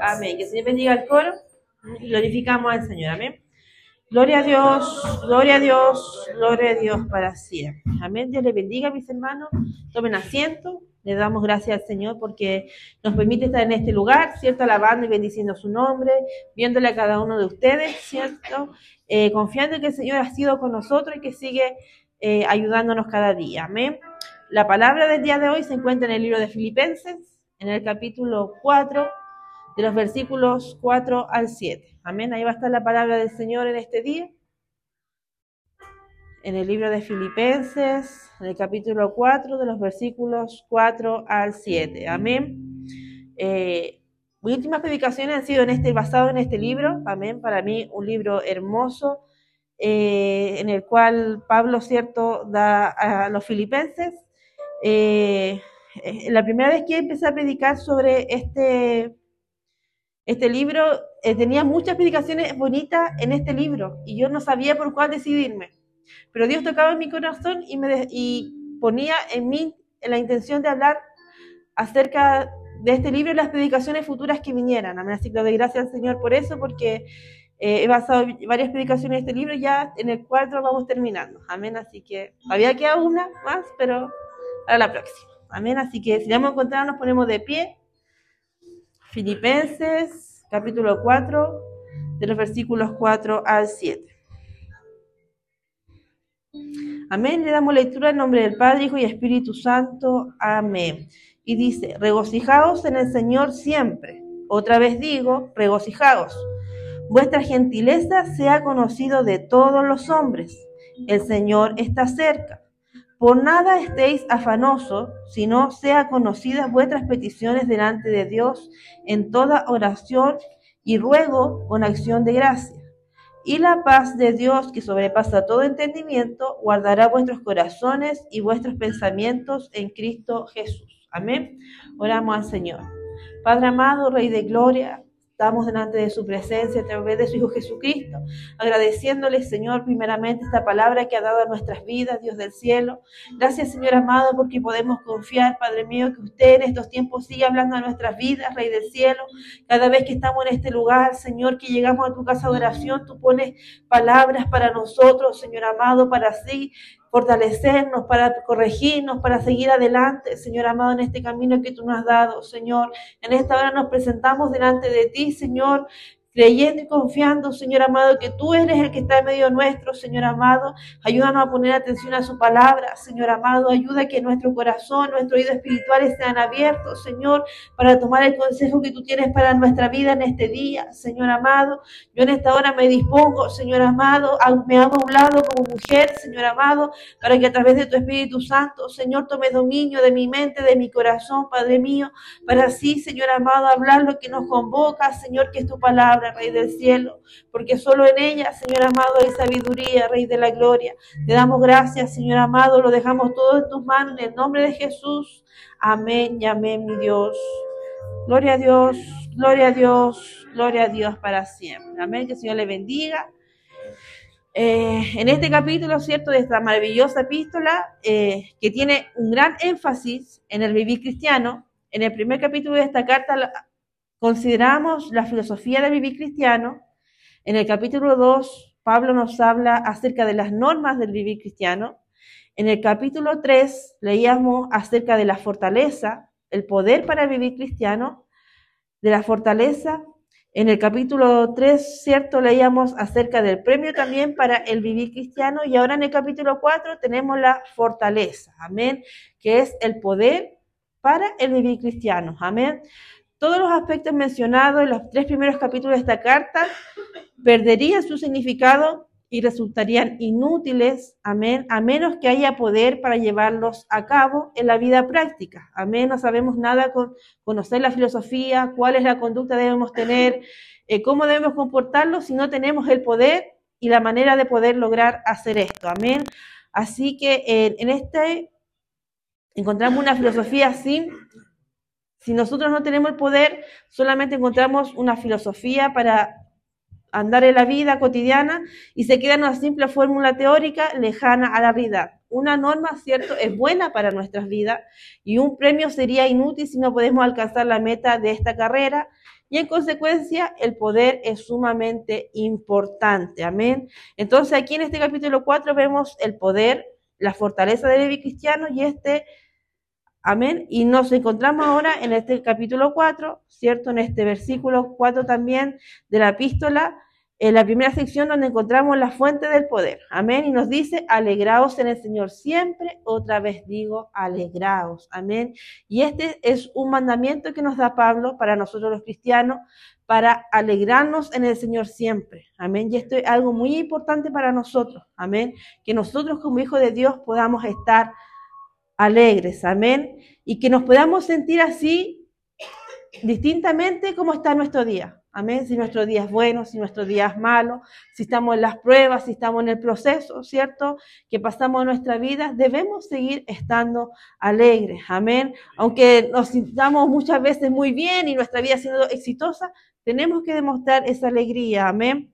Amén. Que el Señor bendiga el coro glorificamos al Señor. Amén. Gloria a Dios, gloria a Dios, gloria a Dios para siempre. Amén. Dios le bendiga, mis hermanos. Tomen asiento. Le damos gracias al Señor porque nos permite estar en este lugar, ¿cierto? Alabando y bendiciendo su nombre, viéndole a cada uno de ustedes, ¿cierto? Eh, confiando en que el Señor ha sido con nosotros y que sigue eh, ayudándonos cada día. Amén. La palabra del día de hoy se encuentra en el libro de Filipenses, en el capítulo 4, de los versículos 4 al 7. Amén. Ahí va a estar la palabra del Señor en este día. En el libro de Filipenses, en el capítulo 4, de los versículos 4 al 7. Amén. Eh, mis últimas predicaciones han sido en este, basado en este libro. Amén. Para mí, un libro hermoso, eh, en el cual Pablo, cierto, da a los filipenses. Eh, la primera vez que empecé a predicar sobre este, este libro, eh, tenía muchas predicaciones bonitas en este libro y yo no sabía por cuál decidirme. Pero Dios tocaba en mi corazón y, me y ponía en mí la intención de hablar acerca de este libro y las predicaciones futuras que vinieran. Amén. Así que doy gracias al Señor por eso, porque eh, he basado varias predicaciones en este libro y ya en el cuarto vamos terminando. Amén. Así que había quedado una más, pero para la próxima. Amén. Así que si ya hemos encontrado, nos ponemos de pie. Filipenses, capítulo 4, de los versículos 4 al 7. Amén. Le damos lectura en nombre del Padre, Hijo y Espíritu Santo. Amén. Y dice, regocijaos en el Señor siempre. Otra vez digo, regocijaos. Vuestra gentileza sea conocido de todos los hombres. El Señor está cerca. Por nada estéis afanosos, sino sea conocidas vuestras peticiones delante de Dios en toda oración y ruego con acción de gracia. Y la paz de Dios, que sobrepasa todo entendimiento, guardará vuestros corazones y vuestros pensamientos en Cristo Jesús. Amén. Oramos al Señor. Padre amado, Rey de Gloria, Estamos delante de su presencia a través de su Hijo Jesucristo, agradeciéndole, Señor, primeramente esta palabra que ha dado a nuestras vidas, Dios del cielo. Gracias, Señor amado, porque podemos confiar, Padre mío, que usted en estos tiempos sigue hablando a nuestras vidas, Rey del cielo. Cada vez que estamos en este lugar, Señor, que llegamos a tu casa de oración, tú pones palabras para nosotros, Señor amado, para así fortalecernos, para corregirnos, para seguir adelante, Señor amado, en este camino que tú nos has dado, Señor. En esta hora nos presentamos delante de ti, Señor, creyendo y confiando, Señor amado, que tú eres el que está en medio nuestro, Señor amado. Ayúdanos a poner atención a su palabra, Señor amado. Ayuda a que nuestro corazón, nuestro oído espirituales sean abiertos, Señor, para tomar el consejo que tú tienes para nuestra vida en este día, Señor amado. Yo en esta hora me dispongo, Señor amado, me hago un lado como mujer, Señor amado, para que a través de tu Espíritu Santo, Señor, tome dominio de mi mente, de mi corazón, Padre mío, para así, Señor amado, hablar lo que nos convoca, Señor, que es tu palabra. Rey del cielo, porque solo en ella, Señor amado, hay sabiduría, Rey de la gloria. Te damos gracias, Señor amado, lo dejamos todo en tus manos, en el nombre de Jesús. Amén y amén, mi Dios. Gloria a Dios, gloria a Dios, gloria a Dios para siempre. Amén, que el Señor le bendiga. Eh, en este capítulo, ¿cierto?, de esta maravillosa epístola, eh, que tiene un gran énfasis en el vivir cristiano, en el primer capítulo de esta carta Consideramos la filosofía del vivir cristiano. En el capítulo 2, Pablo nos habla acerca de las normas del vivir cristiano. En el capítulo 3 leíamos acerca de la fortaleza, el poder para vivir cristiano, de la fortaleza. En el capítulo 3, cierto, leíamos acerca del premio también para el vivir cristiano y ahora en el capítulo 4 tenemos la fortaleza, amén, que es el poder para el vivir cristiano, amén. Todos los aspectos mencionados en los tres primeros capítulos de esta carta perderían su significado y resultarían inútiles, amén, a menos que haya poder para llevarlos a cabo en la vida práctica. Amén, no sabemos nada con conocer la filosofía, cuál es la conducta que debemos tener, eh, cómo debemos comportarnos si no tenemos el poder y la manera de poder lograr hacer esto. Amén. Así que eh, en este encontramos una filosofía sin si nosotros no tenemos el poder, solamente encontramos una filosofía para andar en la vida cotidiana y se queda en una simple fórmula teórica lejana a la realidad. una norma, ¿cierto? Es buena para nuestras vidas y un premio sería inútil si no podemos alcanzar la meta de esta carrera. Y en consecuencia, el poder es sumamente importante. Amén. Entonces, aquí en este capítulo 4 vemos el poder, la fortaleza del Levi cristiano y este Amén. Y nos encontramos ahora en este capítulo 4, ¿cierto? En este versículo 4 también de la epístola, en la primera sección donde encontramos la fuente del poder. Amén. Y nos dice, alegraos en el Señor siempre. Otra vez digo, alegraos. Amén. Y este es un mandamiento que nos da Pablo para nosotros los cristianos, para alegrarnos en el Señor siempre. Amén. Y esto es algo muy importante para nosotros. Amén. Que nosotros como hijos de Dios podamos estar alegres, amén, y que nos podamos sentir así distintamente como está nuestro día. Amén. Si nuestro día es bueno, si nuestro día es malo, si estamos en las pruebas, si estamos en el proceso, ¿cierto? Que pasamos nuestra vida, debemos seguir estando alegres. Amén. Aunque nos sintamos muchas veces muy bien y nuestra vida siendo exitosa, tenemos que demostrar esa alegría. Amén.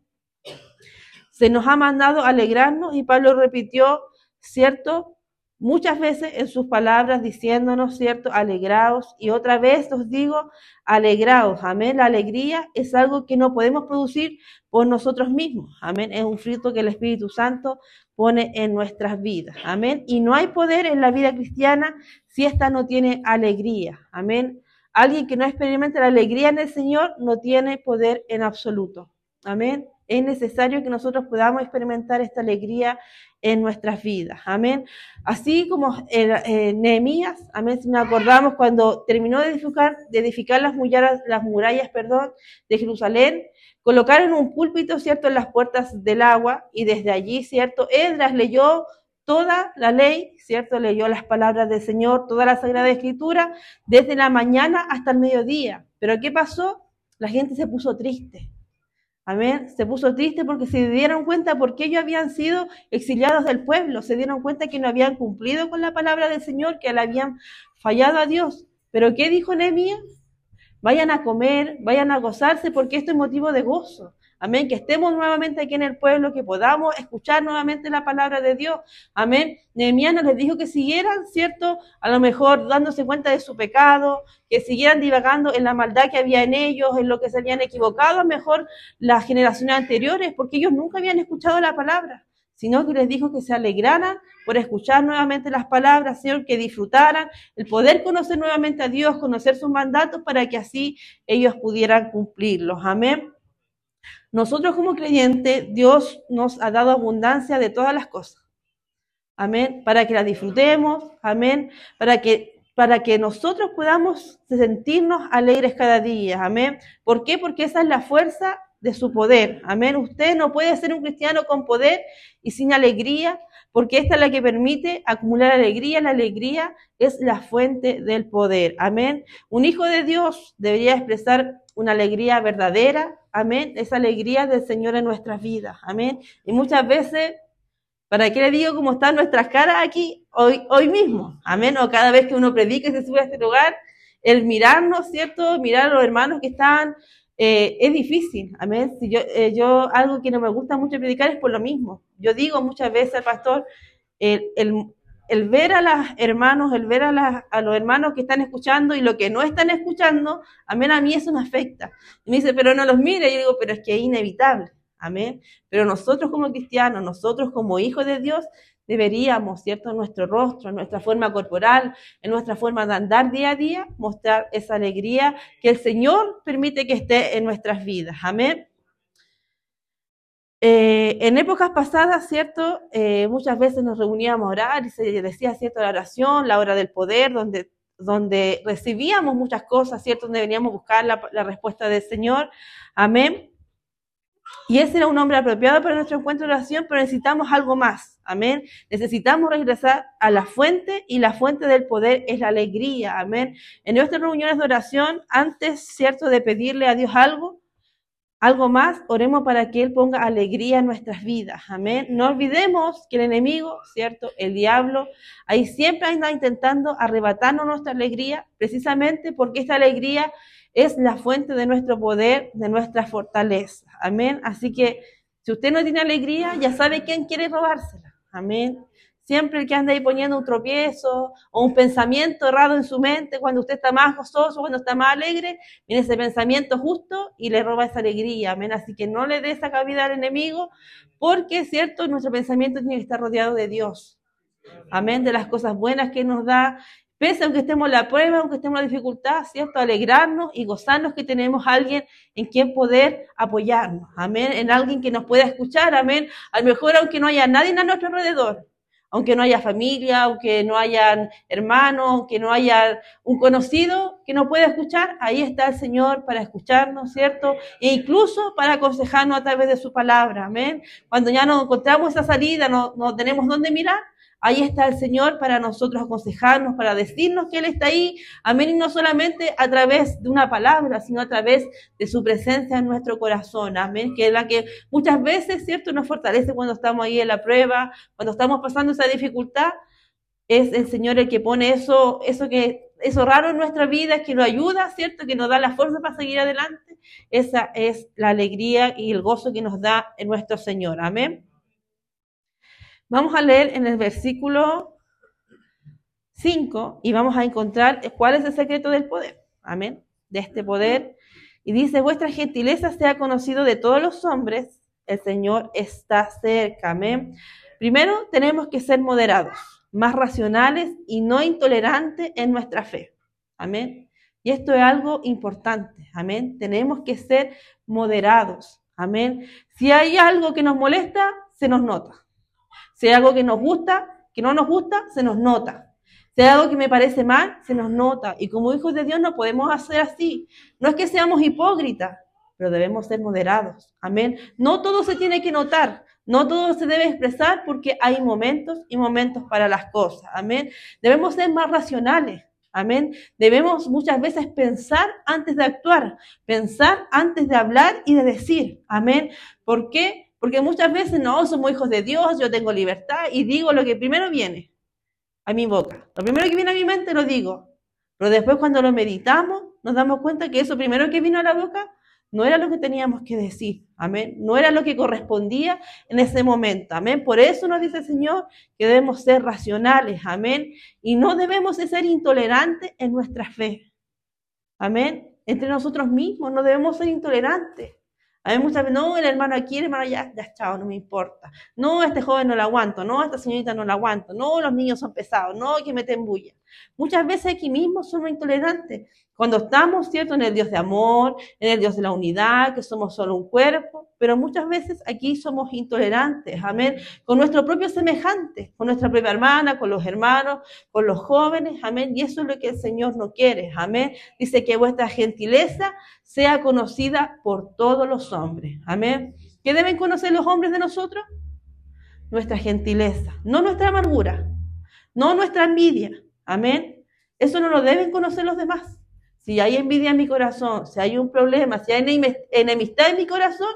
Se nos ha mandado alegrarnos y Pablo repitió, ¿cierto? Muchas veces en sus palabras diciéndonos, ¿cierto? Alegraos. Y otra vez os digo, alegraos. Amén. La alegría es algo que no podemos producir por nosotros mismos. Amén. Es un fruto que el Espíritu Santo pone en nuestras vidas. Amén. Y no hay poder en la vida cristiana si ésta no tiene alegría. Amén. Alguien que no experimenta la alegría en el Señor no tiene poder en absoluto. Amén. Es necesario que nosotros podamos experimentar esta alegría en nuestras vidas. Amén. Así como eh, Nehemías, amén, si nos acordamos cuando terminó de edificar, de edificar las murallas, las murallas perdón, de Jerusalén, colocaron un púlpito, ¿cierto?, en las puertas del agua y desde allí, ¿cierto?, Edras leyó toda la ley, ¿cierto? Leyó las palabras del Señor, toda la Sagrada Escritura, desde la mañana hasta el mediodía. Pero ¿qué pasó? La gente se puso triste. Amén. Se puso triste porque se dieron cuenta por qué ellos habían sido exiliados del pueblo. Se dieron cuenta que no habían cumplido con la palabra del Señor, que le habían fallado a Dios. Pero ¿qué dijo Nehemías? Vayan a comer, vayan a gozarse porque esto es motivo de gozo. Amén. Que estemos nuevamente aquí en el pueblo, que podamos escuchar nuevamente la palabra de Dios. Amén. Nehemías les dijo que siguieran, ¿cierto? A lo mejor dándose cuenta de su pecado, que siguieran divagando en la maldad que había en ellos, en lo que se habían equivocado, a lo mejor las generaciones anteriores, porque ellos nunca habían escuchado la palabra sino que les dijo que se alegraran por escuchar nuevamente las palabras, Señor, que disfrutaran el poder conocer nuevamente a Dios, conocer sus mandatos para que así ellos pudieran cumplirlos. Amén. Nosotros como creyentes, Dios nos ha dado abundancia de todas las cosas. Amén. Para que las disfrutemos. Amén. Para que, para que nosotros podamos sentirnos alegres cada día. Amén. ¿Por qué? Porque esa es la fuerza de su poder. Amén. Usted no puede ser un cristiano con poder y sin alegría, porque esta es la que permite acumular alegría. La alegría es la fuente del poder. Amén. Un hijo de Dios debería expresar una alegría verdadera, amén, esa alegría del Señor en nuestras vidas, amén. Y muchas veces, ¿para qué le digo cómo están nuestras caras aquí hoy, hoy mismo? Amén, o cada vez que uno predica y se sube a este lugar, el mirarnos, ¿cierto? Mirar a los hermanos que están, eh, es difícil, amén. Si yo, eh, yo, algo que no me gusta mucho predicar es por lo mismo. Yo digo muchas veces al pastor, el, el el ver a los hermanos, el ver a, a, los hermanos que están escuchando y lo que no están escuchando, amén, a mí eso me afecta. Y me dice, pero no los mire. Y yo digo, pero es que es inevitable, amén. Pero nosotros como cristianos, nosotros como hijos de Dios, deberíamos, ¿cierto? En nuestro rostro, en nuestra forma corporal, en nuestra forma de andar día a día, mostrar esa alegría que el Señor permite que esté en nuestras vidas, amén. Eh, en épocas pasadas, ¿cierto? Eh, muchas veces nos reuníamos a orar y se decía, ¿cierto? La oración, la hora del poder, donde, donde recibíamos muchas cosas, ¿cierto? Donde veníamos a buscar la, la respuesta del Señor. Amén. Y ese era un nombre apropiado para nuestro encuentro de oración, pero necesitamos algo más. Amén. Necesitamos regresar a la fuente y la fuente del poder es la alegría. Amén. En nuestras reuniones de oración, antes, ¿cierto? De pedirle a Dios algo, algo más, oremos para que Él ponga alegría en nuestras vidas. Amén. No olvidemos que el enemigo, ¿cierto? El diablo, ahí siempre anda intentando arrebatarnos nuestra alegría, precisamente porque esta alegría es la fuente de nuestro poder, de nuestra fortaleza. Amén. Así que si usted no tiene alegría, ya sabe quién quiere robársela. Amén. Siempre el que anda ahí poniendo un tropiezo o un pensamiento errado en su mente cuando usted está más gozoso, cuando está más alegre, viene ese pensamiento justo y le roba esa alegría. Amén. Así que no le dé esa cabida al enemigo porque, cierto, nuestro pensamiento tiene que estar rodeado de Dios. Amén. De las cosas buenas que nos da. Pese aunque estemos en la prueba, aunque estemos en la dificultad, ¿cierto? Alegrarnos y gozarnos que tenemos alguien en quien poder apoyarnos. Amén. En alguien que nos pueda escuchar. Amén. A lo mejor aunque no haya nadie a nuestro alrededor aunque no haya familia, aunque no haya hermanos, aunque no haya un conocido que nos pueda escuchar, ahí está el Señor para escucharnos, ¿cierto? E incluso para aconsejarnos a través de su palabra, amén. Cuando ya no encontramos esa salida, no, no tenemos dónde mirar, Ahí está el Señor para nosotros aconsejarnos, para decirnos que Él está ahí. Amén. Y no solamente a través de una palabra, sino a través de su presencia en nuestro corazón. Amén. Que es la que muchas veces, ¿cierto?, nos fortalece cuando estamos ahí en la prueba, cuando estamos pasando esa dificultad. Es el Señor el que pone eso, eso que, eso raro en nuestra vida, que nos ayuda, ¿cierto? Que nos da la fuerza para seguir adelante. Esa es la alegría y el gozo que nos da nuestro Señor. Amén. Vamos a leer en el versículo 5 y vamos a encontrar cuál es el secreto del poder. Amén. De este poder. Y dice, vuestra gentileza sea conocido de todos los hombres. El Señor está cerca. Amén. Primero tenemos que ser moderados, más racionales y no intolerantes en nuestra fe. Amén. Y esto es algo importante. Amén. Tenemos que ser moderados. Amén. Si hay algo que nos molesta, se nos nota. Si hay algo que nos gusta, que no nos gusta, se nos nota. Si hay algo que me parece mal, se nos nota. Y como hijos de Dios no podemos hacer así. No es que seamos hipócritas, pero debemos ser moderados. Amén. No todo se tiene que notar. No todo se debe expresar porque hay momentos y momentos para las cosas. Amén. Debemos ser más racionales. Amén. Debemos muchas veces pensar antes de actuar, pensar antes de hablar y de decir. Amén. ¿Por qué? Porque muchas veces no, somos hijos de Dios, yo tengo libertad y digo lo que primero viene a mi boca. Lo primero que viene a mi mente lo digo. Pero después cuando lo meditamos, nos damos cuenta que eso primero que vino a la boca no era lo que teníamos que decir. Amén. No era lo que correspondía en ese momento. Amén. Por eso nos dice el Señor que debemos ser racionales. Amén. Y no debemos ser intolerantes en nuestra fe. Amén. Entre nosotros mismos no debemos ser intolerantes. A mí muchas veces, no, el hermano aquí, el hermano allá, ya chao, no me importa. No, este joven no lo aguanto, no, esta señorita no la aguanto, no, los niños son pesados, no, que meten bulla. Muchas veces aquí mismo somos intolerantes. Cuando estamos, ¿cierto?, en el Dios de amor, en el Dios de la unidad, que somos solo un cuerpo, pero muchas veces aquí somos intolerantes, amén, con nuestro propio semejante, con nuestra propia hermana, con los hermanos, con los jóvenes, amén, y eso es lo que el Señor no quiere, amén. Dice que vuestra gentileza sea conocida por todos los hombres, amén. ¿Qué deben conocer los hombres de nosotros? Nuestra gentileza, no nuestra amargura, no nuestra envidia, amén. Eso no lo deben conocer los demás. Si hay envidia en mi corazón, si hay un problema, si hay enemistad en mi corazón,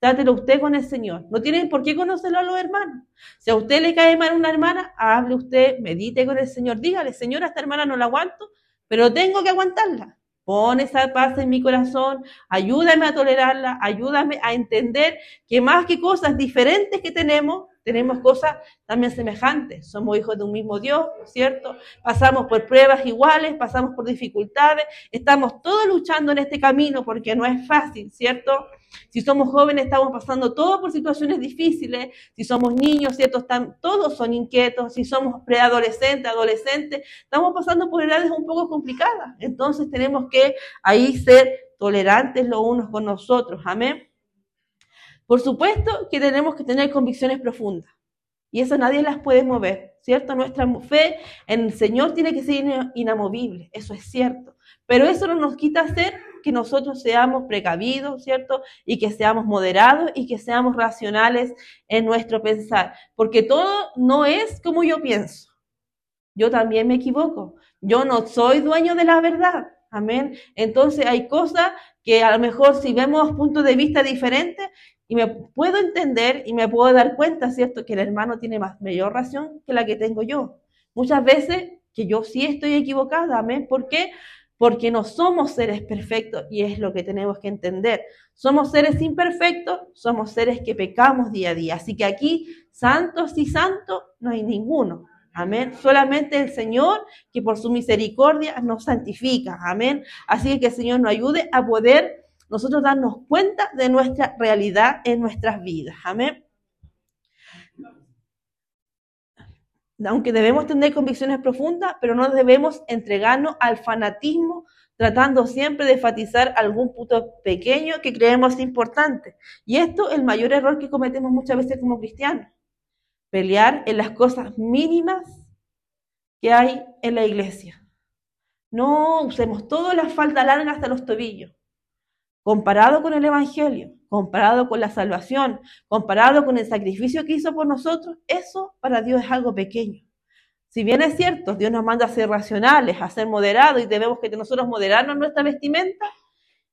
trátelo usted con el Señor. No tiene por qué conocerlo a los hermanos. Si a usted le cae mal una hermana, hable usted, medite con el Señor. Dígale, Señor, a esta hermana no la aguanto, pero tengo que aguantarla. Pon esa paz en mi corazón, ayúdame a tolerarla, ayúdame a entender que más que cosas diferentes que tenemos, tenemos cosas también semejantes. Somos hijos de un mismo Dios, ¿cierto? Pasamos por pruebas iguales, pasamos por dificultades, estamos todos luchando en este camino porque no es fácil, ¿cierto? Si somos jóvenes, estamos pasando todos por situaciones difíciles. Si somos niños, ¿cierto? Todos son inquietos. Si somos preadolescentes, adolescentes, estamos pasando por edades un poco complicadas. Entonces tenemos que ahí ser tolerantes los unos con nosotros. Amén. Por supuesto que tenemos que tener convicciones profundas. Y eso nadie las puede mover, ¿cierto? Nuestra fe en el Señor tiene que ser inamovible, eso es cierto. Pero eso no nos quita ser que nosotros seamos precavidos, ¿cierto? Y que seamos moderados y que seamos racionales en nuestro pensar. Porque todo no es como yo pienso. Yo también me equivoco. Yo no soy dueño de la verdad. Amén. Entonces hay cosas que a lo mejor si vemos puntos de vista diferentes, y me puedo entender y me puedo dar cuenta, ¿cierto?, que el hermano tiene más, mayor razón que la que tengo yo. Muchas veces que yo sí estoy equivocada, amén. ¿Por qué? porque no somos seres perfectos y es lo que tenemos que entender. Somos seres imperfectos, somos seres que pecamos día a día. Así que aquí, santos y santos, no hay ninguno. Amén. Solamente el Señor que por su misericordia nos santifica. Amén. Así que el Señor nos ayude a poder nosotros darnos cuenta de nuestra realidad en nuestras vidas. Amén. Aunque debemos tener convicciones profundas, pero no debemos entregarnos al fanatismo, tratando siempre de enfatizar algún punto pequeño que creemos importante. Y esto es el mayor error que cometemos muchas veces como cristianos pelear en las cosas mínimas que hay en la iglesia. No usemos toda la falda larga hasta los tobillos. Comparado con el Evangelio, comparado con la salvación, comparado con el sacrificio que hizo por nosotros, eso para Dios es algo pequeño. Si bien es cierto, Dios nos manda a ser racionales, a ser moderados y debemos que nosotros moderarnos nuestra vestimenta,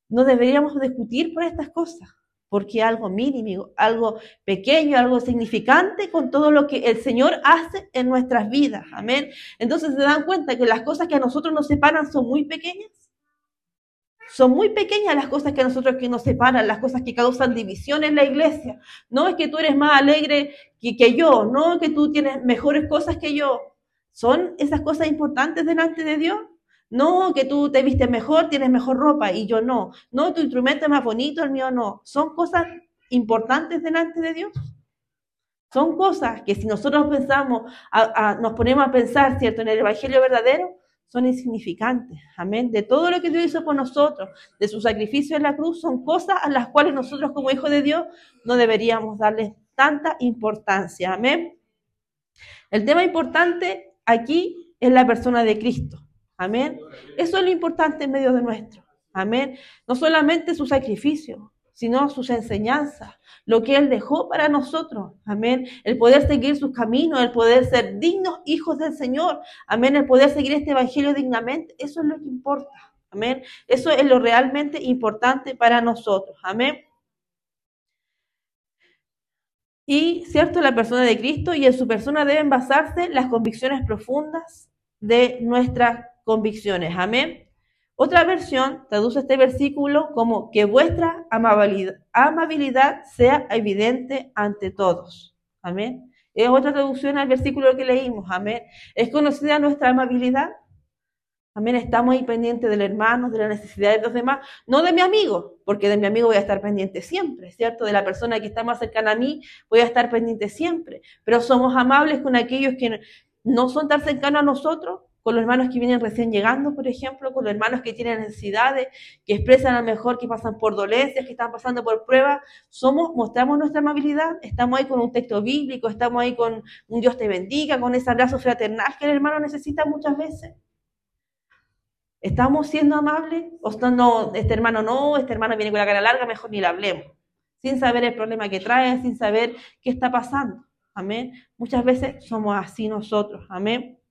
no deberíamos discutir por estas cosas porque algo mínimo, algo pequeño, algo significante con todo lo que el Señor hace en nuestras vidas. Amén. Entonces se dan cuenta que las cosas que a nosotros nos separan son muy pequeñas. Son muy pequeñas las cosas que a nosotros que nos separan, las cosas que causan división en la iglesia. No es que tú eres más alegre que, que yo, no que tú tienes mejores cosas que yo. Son esas cosas importantes delante de Dios. No, que tú te vistes mejor, tienes mejor ropa y yo no. No, tu instrumento es más bonito, el mío no. Son cosas importantes delante de Dios. Son cosas que si nosotros pensamos, nos ponemos a pensar, ¿cierto?, en el Evangelio verdadero, son insignificantes. Amén. De todo lo que Dios hizo por nosotros, de su sacrificio en la cruz, son cosas a las cuales nosotros como hijos de Dios no deberíamos darles tanta importancia. Amén. El tema importante aquí es la persona de Cristo. Amén. Eso es lo importante en medio de nuestro. Amén. No solamente su sacrificio, sino sus enseñanzas, lo que Él dejó para nosotros. Amén. El poder seguir sus caminos, el poder ser dignos hijos del Señor. Amén. El poder seguir este Evangelio dignamente. Eso es lo que importa. Amén. Eso es lo realmente importante para nosotros. Amén. Y, cierto, la persona de Cristo y en su persona deben basarse las convicciones profundas de nuestra convicciones. Amén. Otra versión traduce este versículo como que vuestra amabilidad, sea evidente ante todos. Amén. Es otra traducción al versículo que leímos. Amén. ¿Es conocida nuestra amabilidad? Amén. Estamos ahí pendientes del hermano, de la necesidad de los demás. No de mi amigo, porque de mi amigo voy a estar pendiente siempre, ¿cierto? De la persona que está más cercana a mí voy a estar pendiente siempre. Pero somos amables con aquellos que no son tan cercanos a nosotros, con los hermanos que vienen recién llegando, por ejemplo, con los hermanos que tienen necesidades, que expresan a lo mejor que pasan por dolencias, que están pasando por pruebas, somos, mostramos nuestra amabilidad, estamos ahí con un texto bíblico, estamos ahí con un Dios te bendiga, con ese abrazo fraternal que el hermano necesita muchas veces. ¿Estamos siendo amables? ¿O no, este hermano no, este hermano viene con la cara larga, mejor ni le hablemos? Sin saber el problema que trae, sin saber qué está pasando. Amén. Muchas veces somos así nosotros. Amén.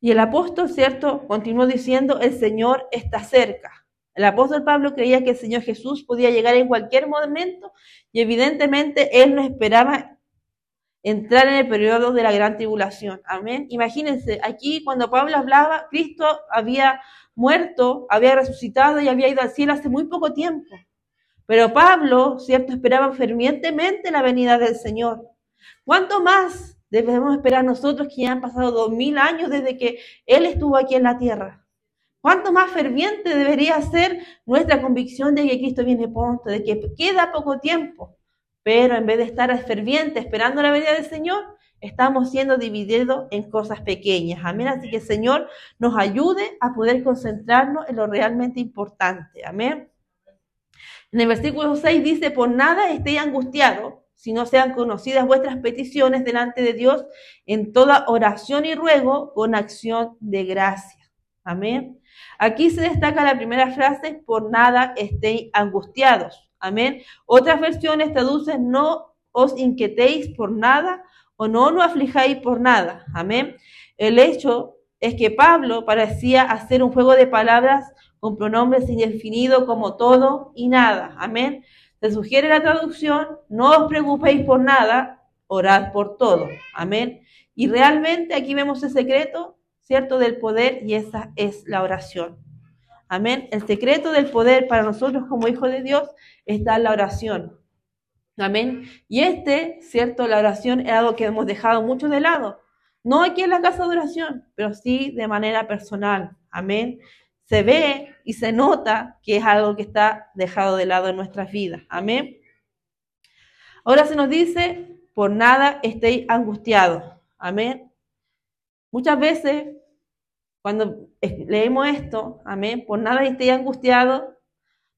Y el apóstol, ¿cierto? Continuó diciendo, el Señor está cerca. El apóstol Pablo creía que el Señor Jesús podía llegar en cualquier momento y evidentemente él no esperaba entrar en el periodo de la gran tribulación. Amén. Imagínense, aquí cuando Pablo hablaba, Cristo había muerto, había resucitado y había ido al cielo hace muy poco tiempo. Pero Pablo, ¿cierto?, esperaba fervientemente la venida del Señor. ¿Cuánto más debemos esperar nosotros que ya han pasado dos mil años desde que Él estuvo aquí en la tierra. ¿Cuánto más ferviente debería ser nuestra convicción de que Cristo viene pronto, de que queda poco tiempo? Pero en vez de estar ferviente esperando la venida del Señor, estamos siendo divididos en cosas pequeñas. Amén. Así que Señor nos ayude a poder concentrarnos en lo realmente importante. Amén. En el versículo 6 dice, por nada estéis angustiados, si no sean conocidas vuestras peticiones delante de Dios en toda oración y ruego con acción de gracia. Amén. Aquí se destaca la primera frase, por nada estéis angustiados. Amén. Otras versiones traducen, no os inquietéis por nada o no os aflijáis por nada. Amén. El hecho es que Pablo parecía hacer un juego de palabras con pronombres indefinidos como todo y nada. Amén. Se sugiere la traducción, no os preocupéis por nada, orad por todo. Amén. Y realmente aquí vemos el secreto, ¿cierto?, del poder y esa es la oración. Amén. El secreto del poder para nosotros como hijos de Dios está en la oración. Amén. Y este, ¿cierto? La oración es algo que hemos dejado mucho de lado. No aquí en la casa de oración, pero sí de manera personal. Amén. Se ve y se nota que es algo que está dejado de lado en nuestras vidas. Amén. Ahora se nos dice, por nada estéis angustiados. Amén. Muchas veces, cuando leemos esto, amén, por nada estéis angustiados,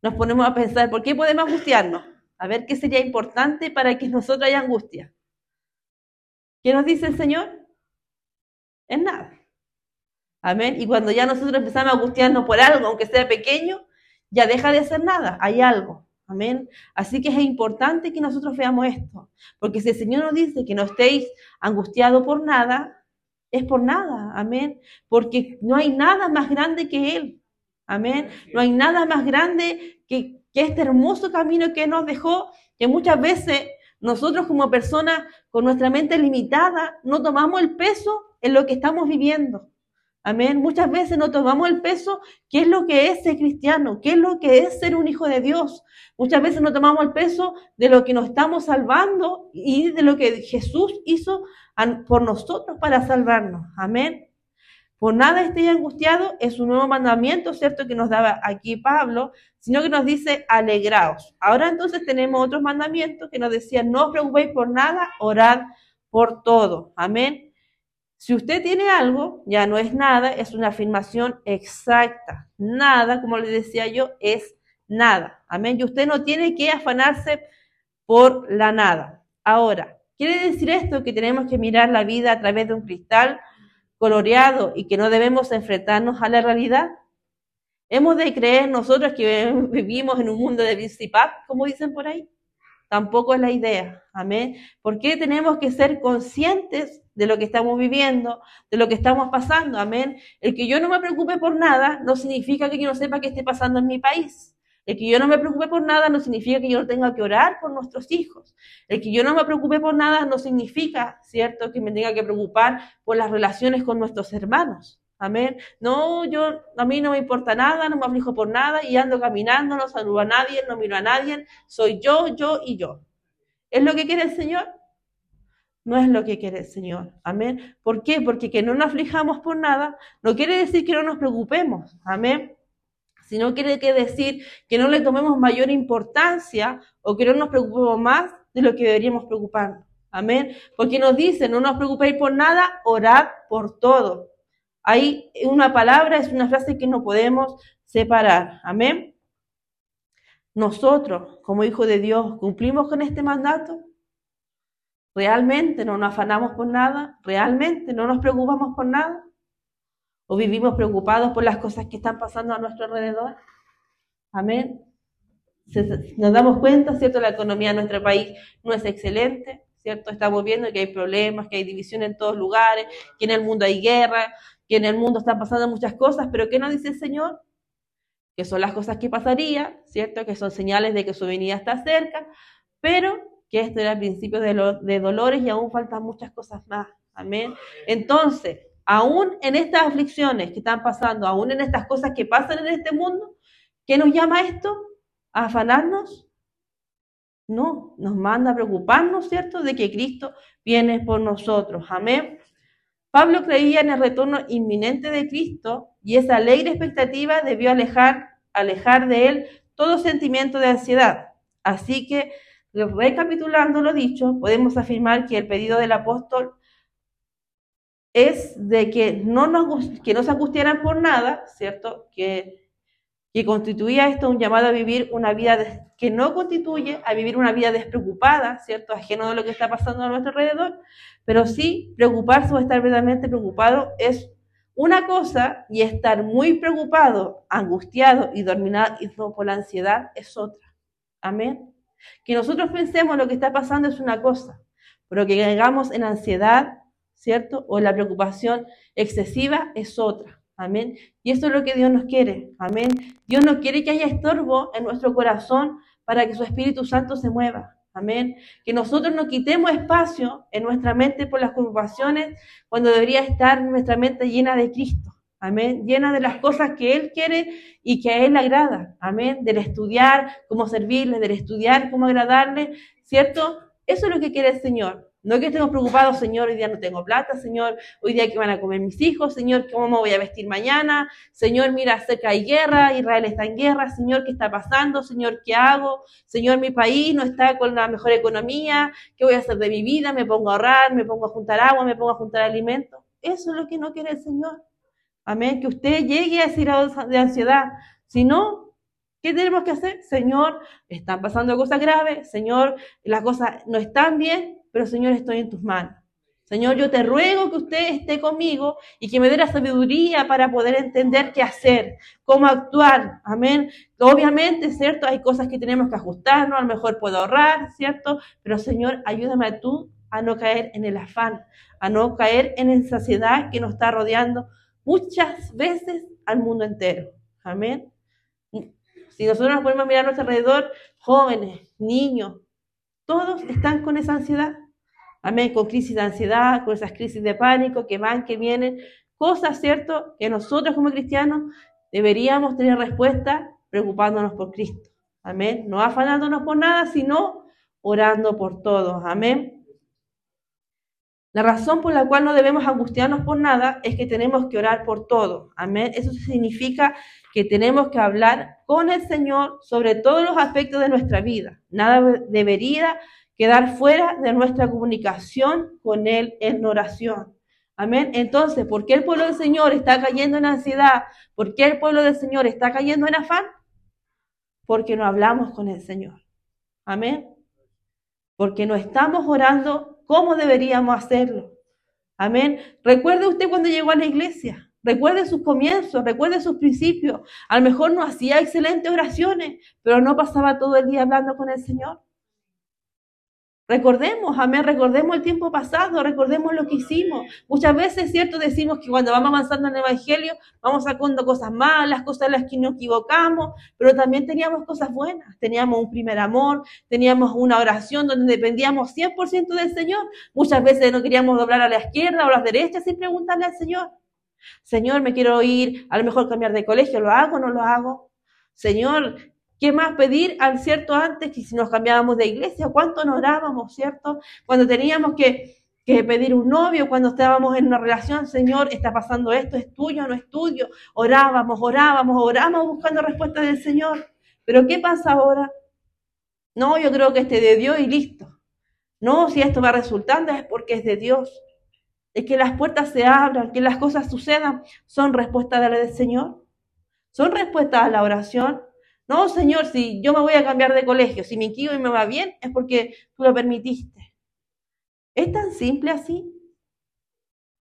nos ponemos a pensar, ¿por qué podemos angustiarnos? A ver qué sería importante para que nosotros haya angustia. ¿Qué nos dice el Señor? Es nada. Amén. Y cuando ya nosotros empezamos a angustiarnos por algo, aunque sea pequeño, ya deja de ser nada, hay algo. Amén. Así que es importante que nosotros veamos esto, porque si el Señor nos dice que no estéis angustiados por nada, es por nada. Amén. Porque no hay nada más grande que Él. Amén. No hay nada más grande que, que este hermoso camino que nos dejó, que muchas veces nosotros como personas con nuestra mente limitada no tomamos el peso en lo que estamos viviendo. Amén. Muchas veces no tomamos el peso, qué es lo que es ser cristiano, qué es lo que es ser un hijo de Dios. Muchas veces no tomamos el peso de lo que nos estamos salvando y de lo que Jesús hizo por nosotros para salvarnos. Amén. Por nada estéis angustiado, es un nuevo mandamiento, ¿cierto? Que nos daba aquí Pablo, sino que nos dice alegraos. Ahora entonces tenemos otros mandamientos que nos decían, no os preocupéis por nada, orad por todo. Amén. Si usted tiene algo, ya no es nada, es una afirmación exacta. Nada, como le decía yo, es nada. Amén. Y usted no tiene que afanarse por la nada. Ahora, ¿quiere decir esto que tenemos que mirar la vida a través de un cristal coloreado y que no debemos enfrentarnos a la realidad? ¿Hemos de creer nosotros que vivimos en un mundo de bicipap, como dicen por ahí? Tampoco es la idea. Amén. ¿Por qué tenemos que ser conscientes de lo que estamos viviendo, de lo que estamos pasando. Amén. El que yo no me preocupe por nada no significa que yo no sepa qué esté pasando en mi país. El que yo no me preocupe por nada no significa que yo no tenga que orar por nuestros hijos. El que yo no me preocupe por nada no significa, ¿cierto?, que me tenga que preocupar por las relaciones con nuestros hermanos. Amén. No, yo, a mí no me importa nada, no me aflijo por nada y ando caminando, no saludo a nadie, no miro a nadie. Soy yo, yo y yo. ¿Es lo que quiere el Señor? No es lo que quiere el Señor. Amén. ¿Por qué? Porque que no nos aflijamos por nada no quiere decir que no nos preocupemos. Amén. Sino quiere decir que no le tomemos mayor importancia o que no nos preocupemos más de lo que deberíamos preocuparnos. Amén. Porque nos dice, no nos preocupéis por nada, orad por todo. Hay una palabra, es una frase que no podemos separar. Amén. Nosotros, como hijos de Dios, cumplimos con este mandato. ¿Realmente no nos afanamos por nada? ¿Realmente no nos preocupamos por nada? ¿O vivimos preocupados por las cosas que están pasando a nuestro alrededor? Amén. Nos damos cuenta, ¿cierto? La economía de nuestro país no es excelente, ¿cierto? Estamos viendo que hay problemas, que hay división en todos lugares, que en el mundo hay guerra, que en el mundo están pasando muchas cosas, pero ¿qué nos dice el Señor? Que son las cosas que pasarían, ¿cierto? Que son señales de que su venida está cerca, pero que esto era el principio de, dolores y aún faltan muchas cosas más. Amén. Entonces, aún en estas aflicciones que están pasando, aún en estas cosas que pasan en este mundo, ¿qué nos llama esto? ¿A afanarnos? No, nos manda a preocuparnos, ¿cierto?, de que Cristo viene por nosotros. Amén. Pablo creía en el retorno inminente de Cristo y esa alegre expectativa debió alejar, alejar de él todo sentimiento de ansiedad. Así que Recapitulando lo dicho, podemos afirmar que el pedido del apóstol es de que no, nos, que no se angustiaran por nada, ¿cierto? Que, que constituía esto un llamado a vivir una vida que no constituye a vivir una vida despreocupada, ¿cierto? Ajeno de lo que está pasando a nuestro alrededor, pero sí preocuparse o estar verdaderamente preocupado es una cosa y estar muy preocupado, angustiado y dominado por la ansiedad es otra. Amén. Que nosotros pensemos lo que está pasando es una cosa, pero que caigamos en ansiedad, ¿cierto? O en la preocupación excesiva es otra. Amén. Y esto es lo que Dios nos quiere. Amén. Dios no quiere que haya estorbo en nuestro corazón para que su Espíritu Santo se mueva. Amén. Que nosotros no quitemos espacio en nuestra mente por las preocupaciones cuando debería estar nuestra mente llena de Cristo. Amén. Llena de las cosas que Él quiere y que a Él agrada. Amén. Del estudiar cómo servirle, del estudiar cómo agradarle. ¿Cierto? Eso es lo que quiere el Señor. No que estemos preocupados, Señor, hoy día no tengo plata, Señor, hoy día que van a comer mis hijos, Señor, cómo me voy a vestir mañana, Señor, mira, cerca hay guerra, Israel está en guerra, Señor, ¿qué está pasando? Señor, ¿qué hago? Señor, mi país no está con la mejor economía, ¿qué voy a hacer de mi vida? Me pongo a ahorrar, me pongo a juntar agua, me pongo a juntar alimentos. Eso es lo que no quiere el Señor. Amén, que usted llegue a ese grado de ansiedad. Si no, ¿qué tenemos que hacer? Señor, están pasando cosas graves, Señor, las cosas no están bien, pero Señor, estoy en tus manos. Señor, yo te ruego que usted esté conmigo y que me dé la sabiduría para poder entender qué hacer, cómo actuar. Amén. Obviamente, ¿cierto? Hay cosas que tenemos que ajustarnos, a lo mejor puedo ahorrar, ¿cierto? Pero Señor, ayúdame tú a no caer en el afán, a no caer en la saciedad que nos está rodeando muchas veces al mundo entero. Amén. Si nosotros nos podemos mirar a nuestro alrededor, jóvenes, niños, todos están con esa ansiedad. Amén, con crisis de ansiedad, con esas crisis de pánico que van, que vienen. Cosas, ¿cierto?, que nosotros como cristianos deberíamos tener respuesta preocupándonos por Cristo. Amén. No afanándonos por nada, sino orando por todos. Amén. La razón por la cual no debemos angustiarnos por nada es que tenemos que orar por todo. Amén. Eso significa que tenemos que hablar con el Señor sobre todos los aspectos de nuestra vida. Nada debería quedar fuera de nuestra comunicación con Él en oración. Amén. Entonces, ¿por qué el pueblo del Señor está cayendo en ansiedad? ¿Por qué el pueblo del Señor está cayendo en afán? Porque no hablamos con el Señor. Amén. Porque no estamos orando cómo deberíamos hacerlo. Amén. Recuerde usted cuando llegó a la iglesia. Recuerde sus comienzos, recuerde sus principios. A lo mejor no hacía excelentes oraciones, pero no pasaba todo el día hablando con el Señor. Recordemos, amén, recordemos el tiempo pasado, recordemos lo que hicimos. Muchas veces, cierto, decimos que cuando vamos avanzando en el Evangelio, vamos sacando cosas malas, cosas en las que nos equivocamos, pero también teníamos cosas buenas. Teníamos un primer amor, teníamos una oración donde dependíamos 100% del Señor. Muchas veces no queríamos doblar a la izquierda o a la derecha sin preguntarle al Señor. Señor, me quiero ir, a lo mejor cambiar de colegio, ¿lo hago o no lo hago? Señor, ¿Qué más pedir al cierto antes que si nos cambiábamos de iglesia? ¿Cuánto nos orábamos, cierto? Cuando teníamos que, que pedir un novio, cuando estábamos en una relación, Señor, está pasando esto, es tuyo, no es tuyo. Orábamos, orábamos, orábamos buscando respuesta del Señor. Pero ¿qué pasa ahora? No, yo creo que este de Dios y listo. No, si esto va resultando es porque es de Dios. Es que las puertas se abran, que las cosas sucedan, son respuestas del Señor. Son respuestas a la oración. No, Señor, si yo me voy a cambiar de colegio, si me equivoco y me va bien, es porque tú lo permitiste. ¿Es tan simple así?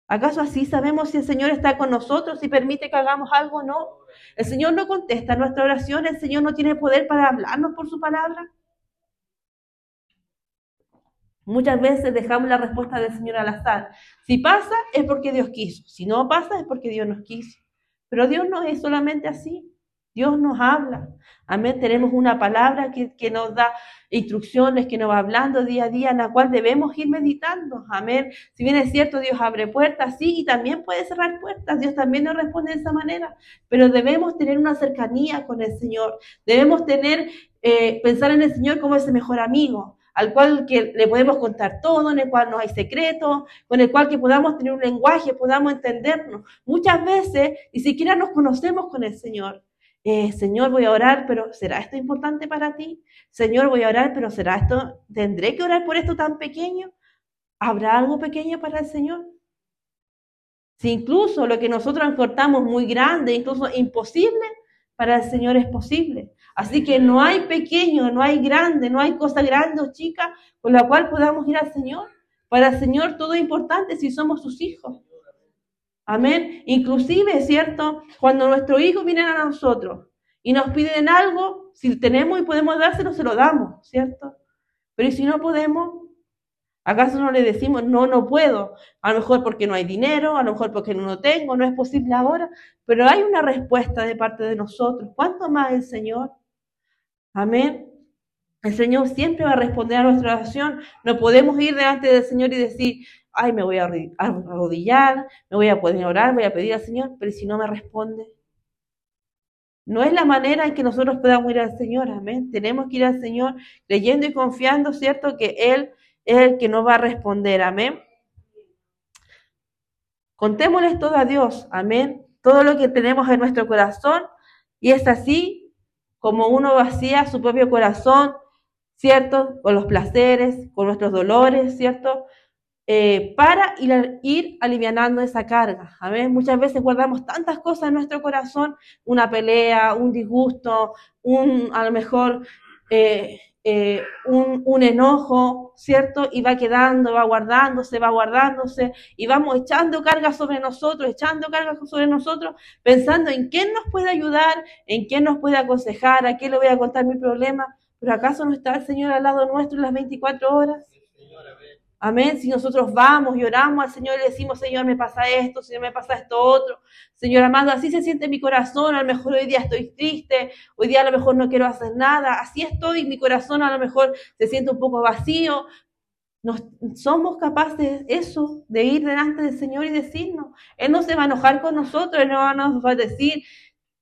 ¿Acaso así sabemos si el Señor está con nosotros, y permite que hagamos algo o no? El Señor no contesta nuestra oración, el Señor no tiene poder para hablarnos por su palabra. Muchas veces dejamos la respuesta del Señor al azar. Si pasa es porque Dios quiso, si no pasa es porque Dios nos quiso. Pero Dios no es solamente así. Dios nos habla. Amén. Tenemos una palabra que, nos da instrucciones, que nos va hablando día a día, en la cual debemos ir meditando. Amén. Si bien es cierto, Dios abre puertas, sí, y también puede cerrar puertas. Dios también nos responde de esa manera. Pero debemos tener una cercanía con el Señor. Debemos tener, eh, pensar en el Señor como ese mejor amigo al cual que le podemos contar todo, en el cual no hay secretos, con el cual que podamos tener un lenguaje, podamos entendernos. Muchas veces ni siquiera nos conocemos con el Señor. Eh, Señor, voy a orar, pero ¿será esto importante para ti? Señor, voy a orar, pero ¿será esto, tendré que orar por esto tan pequeño? ¿Habrá algo pequeño para el Señor? Si incluso lo que nosotros cortamos muy grande, incluso imposible, para el Señor es posible. Así que no hay pequeño, no hay grande, no hay cosa grande o chica con la cual podamos ir al Señor. Para el Señor todo es importante si somos sus hijos. Amén. Inclusive, ¿cierto? Cuando nuestros hijos vienen a nosotros y nos piden algo, si tenemos y podemos dárselo, se lo damos, ¿cierto? Pero si no podemos? ¿Acaso no le decimos, no, no puedo? A lo mejor porque no hay dinero, a lo mejor porque no lo tengo, no es posible ahora, pero hay una respuesta de parte de nosotros. ¿Cuánto más el Señor? Amén. El Señor siempre va a responder a nuestra oración. No podemos ir delante del Señor y decir, ay, me voy a arrodillar, me voy a poder orar, voy a pedir al Señor, pero si no me responde. No es la manera en que nosotros podamos ir al Señor, amén. Tenemos que ir al Señor creyendo y confiando, ¿cierto? Que Él es el que nos va a responder, amén. Contémosles todo a Dios, amén. Todo lo que tenemos en nuestro corazón y es así como uno vacía su propio corazón, ¿cierto? Con los placeres, con nuestros dolores, ¿cierto? Eh, para ir, ir alivianando esa carga. A muchas veces guardamos tantas cosas en nuestro corazón, una pelea, un disgusto, un, a lo mejor eh, eh, un, enojo, ¿cierto? Y va quedando, va guardándose, va guardándose, y vamos echando carga sobre nosotros, echando carga sobre nosotros, pensando en quién nos puede ayudar, en quién nos puede aconsejar, a quién le voy a contar mi problema, pero ¿acaso no está el Señor al lado nuestro en las 24 horas? Amén. Si nosotros vamos y oramos al Señor y le decimos, Señor, me pasa esto, Señor, me pasa esto otro. Señor amado, así se siente mi corazón. A lo mejor hoy día estoy triste, hoy día a lo mejor no quiero hacer nada. Así estoy, mi corazón a lo mejor se siente un poco vacío. Nos, somos capaces eso, de ir delante del Señor y decirnos. Él no se va a enojar con nosotros, Él no nos va a decir,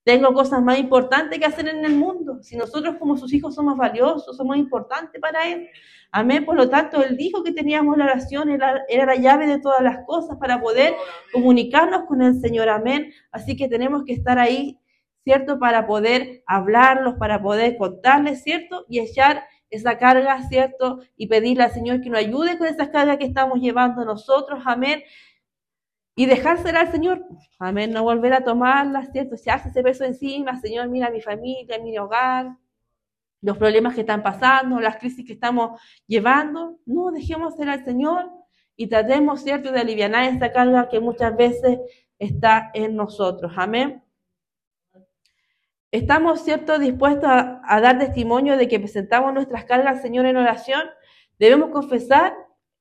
tengo cosas más importantes que hacer en el mundo. Si nosotros como sus hijos somos valiosos, somos importantes para Él. Amén. Por lo tanto, Él dijo que teníamos la oración, era, era la llave de todas las cosas para poder comunicarnos con el Señor. Amén. Así que tenemos que estar ahí, ¿cierto? Para poder hablarlos, para poder contarles, ¿cierto? Y echar esa carga, ¿cierto? Y pedirle al Señor que nos ayude con esas cargas que estamos llevando nosotros. Amén y dejársela al Señor. Amén. No volver a tomarla, ¿cierto? Se hace ese peso encima, Señor, mira mi familia, mi hogar, los problemas que están pasando, las crisis que estamos llevando. No, dejémosela al Señor y tratemos, ¿cierto?, de aliviar esta carga que muchas veces está en nosotros. Amén. Estamos, ¿cierto?, dispuestos a, a dar testimonio de que presentamos nuestras cargas al Señor en oración. Debemos confesar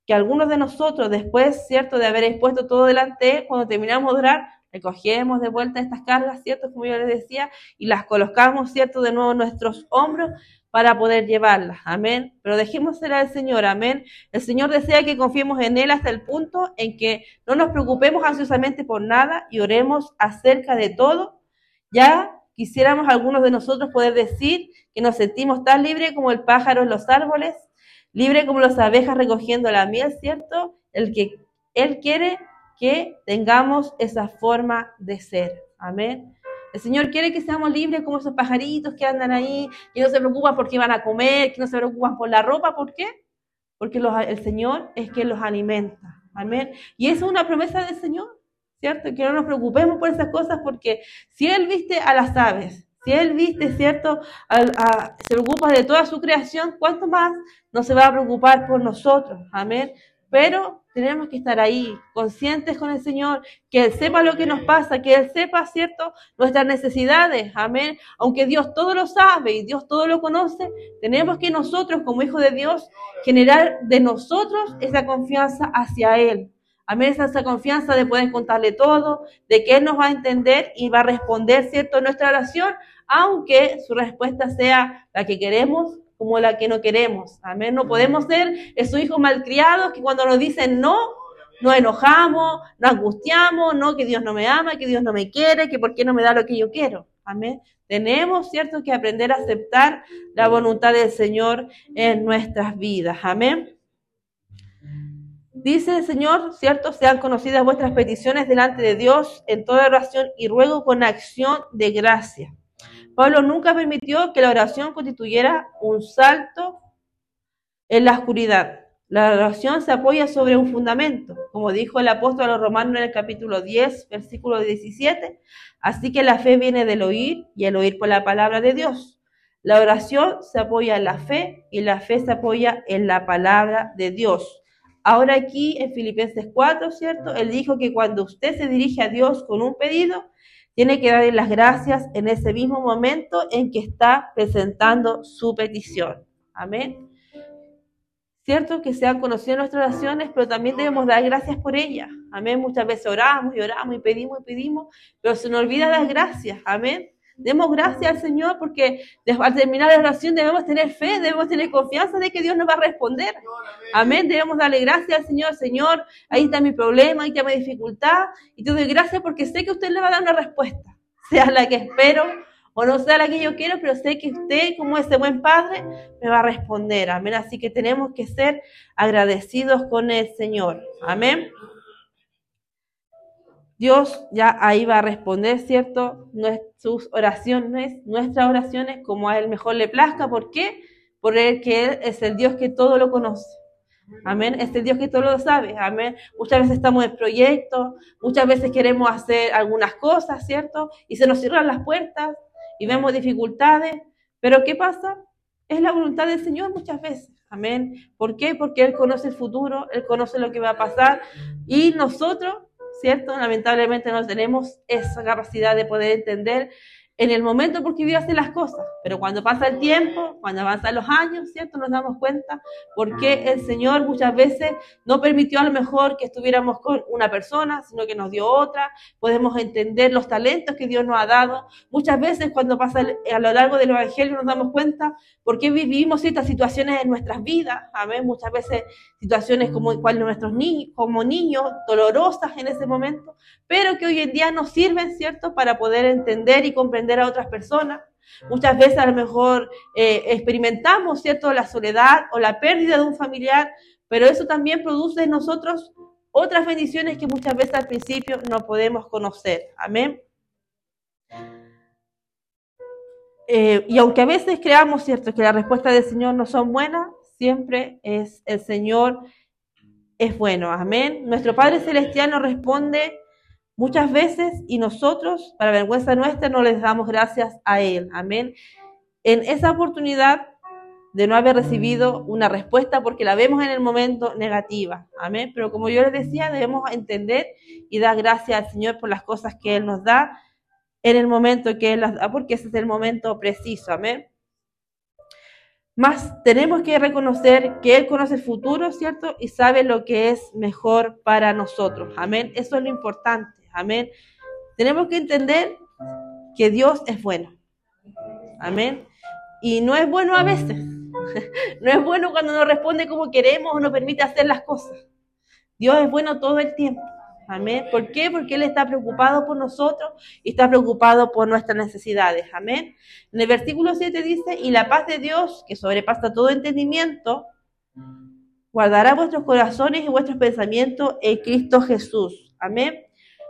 que algunos de nosotros, después, ¿cierto?, de haber expuesto todo delante, cuando terminamos de orar, recogemos de vuelta estas cargas, ¿cierto?, como yo les decía, y las colocamos, ¿cierto?, de nuevo en nuestros hombros para poder llevarlas. Amén. Pero dejemos ser al Señor. Amén. El Señor desea que confiemos en Él hasta el punto en que no nos preocupemos ansiosamente por nada y oremos acerca de todo. Ya quisiéramos algunos de nosotros poder decir que nos sentimos tan libres como el pájaro en los árboles, libre como las abejas recogiendo la miel, ¿cierto? El que Él quiere que tengamos esa forma de ser. Amén. El Señor quiere que seamos libres como esos pajaritos que andan ahí, que no se preocupan por qué van a comer, que no se preocupan por la ropa. ¿Por qué? Porque el Señor es quien los alimenta. Amén. Y eso es una promesa del Señor, ¿cierto? Que no nos preocupemos por esas cosas porque si Él viste a las aves, si Él viste, ¿cierto? se preocupa de toda su creación, ¿cuánto más no se va a preocupar por nosotros? Amén. Pero tenemos que estar ahí, conscientes con el Señor, que Él sepa lo que nos pasa, que Él sepa, ¿cierto?, nuestras necesidades, amén. Aunque Dios todo lo sabe y Dios todo lo conoce, tenemos que nosotros, como hijos de Dios, generar de nosotros esa confianza hacia Él. Amén, esa confianza de poder contarle todo, de que Él nos va a entender y va a responder, ¿cierto?, nuestra oración, aunque su respuesta sea la que queremos como la que no queremos. Amén. No podemos ser esos hijos malcriados que cuando nos dicen no, nos enojamos, nos angustiamos, no, que Dios no me ama, que Dios no me quiere, que por qué no me da lo que yo quiero. Amén. Tenemos, ¿cierto?, que aprender a aceptar la voluntad del Señor en nuestras vidas. Amén. Dice el Señor, ¿cierto? Sean conocidas vuestras peticiones delante de Dios en toda oración y ruego con acción de gracia. Pablo nunca permitió que la oración constituyera un salto en la oscuridad. La oración se apoya sobre un fundamento, como dijo el apóstol a los romanos en el capítulo 10, versículo 17. Así que la fe viene del oír y el oír por la palabra de Dios. La oración se apoya en la fe y la fe se apoya en la palabra de Dios. Ahora aquí en Filipenses 4, ¿cierto? Él dijo que cuando usted se dirige a Dios con un pedido, tiene que darle las gracias en ese mismo momento en que está presentando su petición. Amén. Cierto que se han conocido nuestras oraciones, pero también debemos dar gracias por ellas. Amén. Muchas veces oramos y oramos y pedimos y pedimos, pero se nos olvida dar gracias. Amén. Demos gracias al Señor porque al terminar la oración debemos tener fe, debemos tener confianza de que Dios nos va a responder. Amén. Debemos darle gracias al Señor. Señor, ahí está mi problema, ahí está mi dificultad. Y te doy gracias porque sé que usted le va a dar una respuesta, sea la que espero o no sea la que yo quiero, pero sé que usted, como ese buen padre, me va a responder. Amén. Así que tenemos que ser agradecidos con el Señor. Amén. Dios ya ahí va a responder, ¿cierto? Sus oraciones, nuestras oraciones, como a Él mejor le plazca. ¿Por qué? Porque Él es el Dios que todo lo conoce. Amén. Es el Dios que todo lo sabe. Amén. Muchas veces estamos en proyectos, muchas veces queremos hacer algunas cosas, ¿cierto? Y se nos cierran las puertas y vemos dificultades. Pero ¿qué pasa? Es la voluntad del Señor muchas veces. Amén. ¿Por qué? Porque Él conoce el futuro, Él conoce lo que va a pasar y nosotros ¿cierto? Lamentablemente no tenemos esa capacidad de poder entender en el momento porque Dios hace las cosas, pero cuando pasa el tiempo, cuando avanzan los años, ¿cierto? Nos damos cuenta porque el Señor muchas veces no permitió a lo mejor que estuviéramos con una persona, sino que nos dio otra. Podemos entender los talentos que Dios nos ha dado. Muchas veces cuando pasa a lo largo del Evangelio nos damos cuenta por qué vivimos ciertas situaciones en nuestras vidas. Amén. Muchas veces situaciones como cual nuestros niños, como niños, dolorosas en ese momento, pero que hoy en día nos sirven, ¿cierto? Para poder entender y comprender a otras personas. Muchas veces a lo mejor eh, experimentamos, ¿cierto?, la soledad o la pérdida de un familiar, pero eso también produce en nosotros otras bendiciones que muchas veces al principio no podemos conocer. Amén. Eh, y aunque a veces creamos, ¿cierto?, que las respuestas del Señor no son buenas, siempre es el Señor es bueno. Amén. Nuestro Padre Celestial nos responde muchas veces y nosotros, para vergüenza nuestra, no les damos gracias a Él. Amén. En esa oportunidad de no haber recibido una respuesta porque la vemos en el momento negativa. Amén. Pero como yo les decía, debemos entender y dar gracias al Señor por las cosas que Él nos da en el momento que Él las da, porque ese es el momento preciso. Amén. Más tenemos que reconocer que Él conoce el futuro, ¿cierto? Y sabe lo que es mejor para nosotros. Amén. Eso es lo importante. Amén. Tenemos que entender que Dios es bueno. Amén. Y no es bueno a veces. No es bueno cuando nos responde como queremos o nos permite hacer las cosas. Dios es bueno todo el tiempo. Amén. ¿Por qué? Porque Él está preocupado por nosotros y está preocupado por nuestras necesidades. Amén. En el versículo 7 dice, y la paz de Dios, que sobrepasa todo entendimiento, guardará vuestros corazones y vuestros pensamientos en Cristo Jesús. Amén.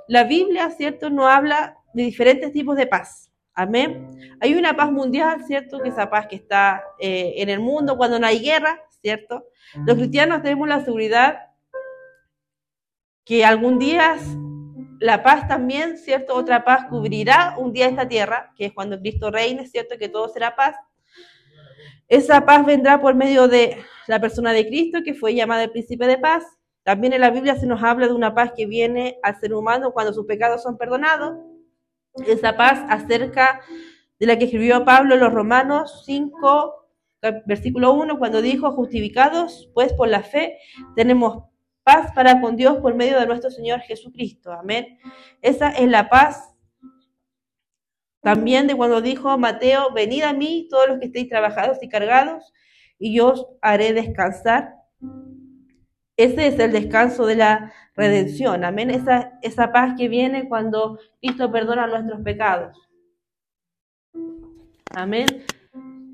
La Biblia, ¿cierto?, no habla de diferentes tipos de paz. Amén. Hay una paz mundial, ¿cierto? Que esa paz que está eh, en el mundo cuando no hay guerra, ¿cierto? Los cristianos tenemos la seguridad que algún día la paz también, ¿cierto? Otra paz cubrirá un día esta tierra, que es cuando Cristo reine, ¿cierto? Que todo será paz. Esa paz vendrá por medio de la persona de Cristo, que fue llamada el príncipe de paz. También en la Biblia se nos habla de una paz que viene al ser humano cuando sus pecados son perdonados. Esa paz acerca de la que escribió Pablo en los Romanos 5, versículo 1, cuando dijo, justificados pues por la fe, tenemos paz para con Dios por medio de nuestro Señor Jesucristo. Amén. Esa es la paz también de cuando dijo Mateo, venid a mí todos los que estéis trabajados y cargados, y yo os haré descansar. Ese es el descanso de la redención. Amén. Esa, paz que viene cuando Cristo perdona nuestros pecados. Amén.